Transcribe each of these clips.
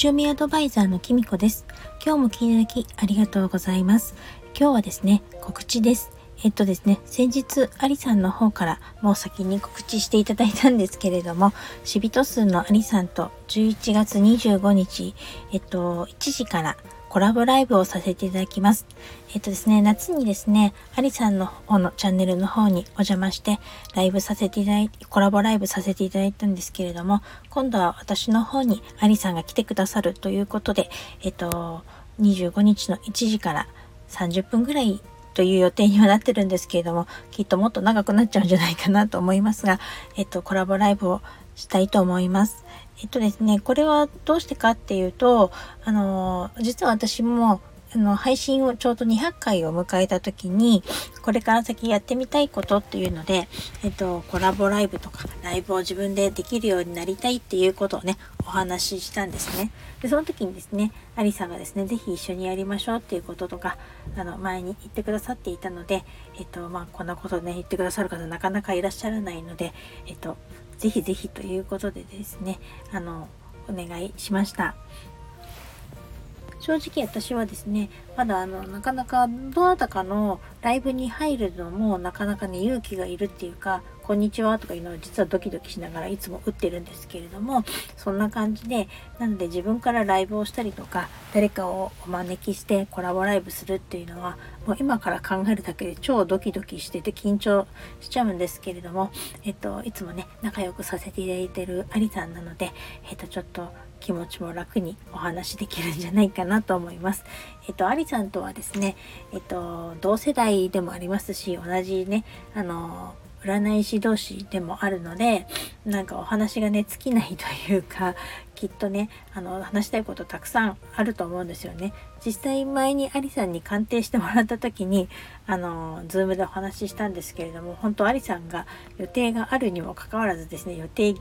趣味アドバイザーのきみこです。今日も聞いていただきありがとうございます。今日はですね、告知です。えっとですね、先日、アリさんの方からもう先に告知していただいたんですけれども、シビト数のアリさんと11月25日、えっと、1時からコラボライブをさせていただきます。えっとですね、夏にですね、アリさんの方のチャンネルの方にお邪魔して、ライブさせていただいて、コラボライブさせていただいたんですけれども、今度は私の方にアリさんが来てくださるということで、えっと、25日の1時から30分ぐらいという予定にはなってるんですけれども、きっともっと長くなっちゃうんじゃないかなと思いますが、えっと、コラボライブをしたいと思います。えっとですね、これはどうしてかっていうと、あの、実は私も、あの、配信をちょうど200回を迎えた時に、これから先やってみたいことっていうので、えっと、コラボライブとか、ライブを自分でできるようになりたいっていうことをね、お話ししたんですね。で、その時にですね、アリさんがですね、ぜひ一緒にやりましょうっていうこととか、あの、前に言ってくださっていたので、えっと、まあ、こんなことね、言ってくださる方なかなかいらっしゃらないので、えっと、ぜひぜひということでですね、あの、お願いしました。正直私はですね、まだあの、なかなかどなたかのライブに入るのもなかなかね、勇気がいるっていうか、こんにちはとかいうのを実はドキドキしながらいつも打ってるんですけれども、そんな感じで、なので自分からライブをしたりとか、誰かをお招きしてコラボライブするっていうのは、もう今から考えるだけで超ドキドキしてて緊張しちゃうんですけれども、えっと、いつもね、仲良くさせていただいてるアリさんなので、えっと、ちょっと気持ちも楽にお話できるんじゃないかなと思います。えっと、アリさんとはですね、えっと、同世代でもありますし、同じね、あの、占い師同士でもあるのでなんかお話がね尽きないというかきっとねあの話したいことたくさんあると思うんですよね。実際前にアリさんに鑑定してもらった時にあのズームでお話ししたんですけれども本当アリさんが予定があるにもかかわらずですね予定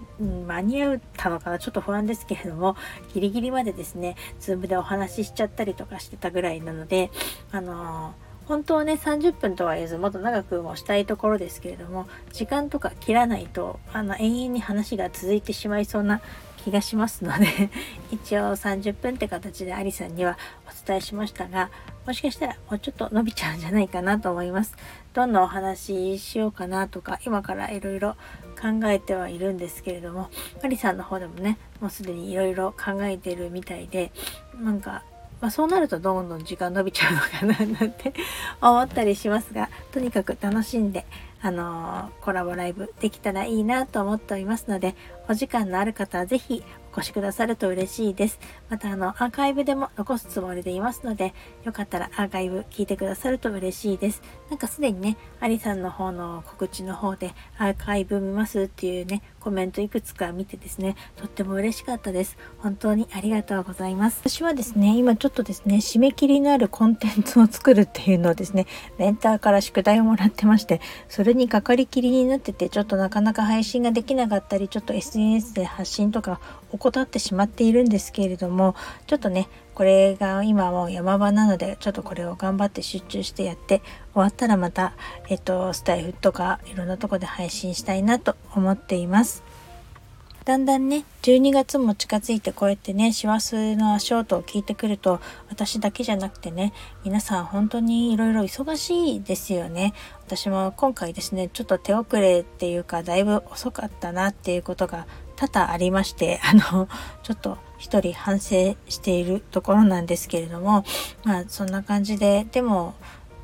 間に合ったのかなちょっと不安ですけれどもギリギリまでですねズームでお話ししちゃったりとかしてたぐらいなのであの本当はね30分とは言えずもっと長くもしたいところですけれども時間とか切らないとあの延々に話が続いてしまいそうな気がしますので 一応30分って形でアリさんにはお伝えしましたがもしかしたらもうちょっと伸びちゃうんじゃないかなと思います。どんなお話ししようかなとか今からいろいろ考えてはいるんですけれどもアリさんの方でもねもうすでにいろいろ考えてるみたいでなんかまあ、そうなるとどんどん時間伸びちゃうのかななんて思ったりしますが、とにかく楽しんで、あのー、コラボライブできたらいいなと思っておりますので、お時間のある方はぜひお越しくださると嬉しいです。またあの、アーカイブでも残すつもりでいますので、よかったらアーカイブ聞いてくださると嬉しいです。なんかすでにね、アリさんの方の告知の方でアーカイブ見ますっていうね、コメントいくつか見てですね、とっても嬉しかったです。本当にありがとうございます。私はですね、今ちょっとですね、締め切りのあるコンテンツを作るっていうのをですね、メンターから宿題をもらってまして、それにかかりきりになってて、ちょっとなかなか配信ができなかったり、ちょっと SNS で発信とか怠ってしまっているんですけれどもちょっとねこれが今もう山場なのでちょっとこれを頑張って集中してやって終わったらまたえっとスタイフとかいろんなとこで配信したいなと思っています。だんだんね、12月も近づいてこうやってね、師走の足音を聞いてくると、私だけじゃなくてね、皆さん本当にいろいろ忙しいですよね。私も今回ですね、ちょっと手遅れっていうか、だいぶ遅かったなっていうことが多々ありまして、あの、ちょっと一人反省しているところなんですけれども、まあそんな感じで、でも、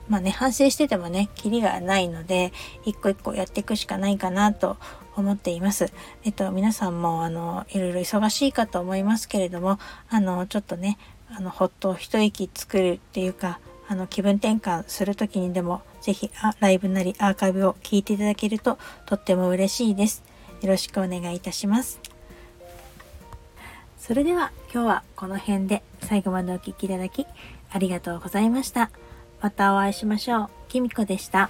まあね、反省しててもね、キリがないので、一個一個やっていくしかないかなと思っています。えっと、皆さんも、あの、いろいろ忙しいかと思いますけれども、あの、ちょっとね、あの、ほっと一息作るっていうか、あの、気分転換する時にでも、ぜひ、ライブなりアーカイブを聞いていただけると、とっても嬉しいです。よろしくお願いいたします。それでは、今日はこの辺で最後までお聴きいただき、ありがとうございました。またお会いしましょう。きみこでした。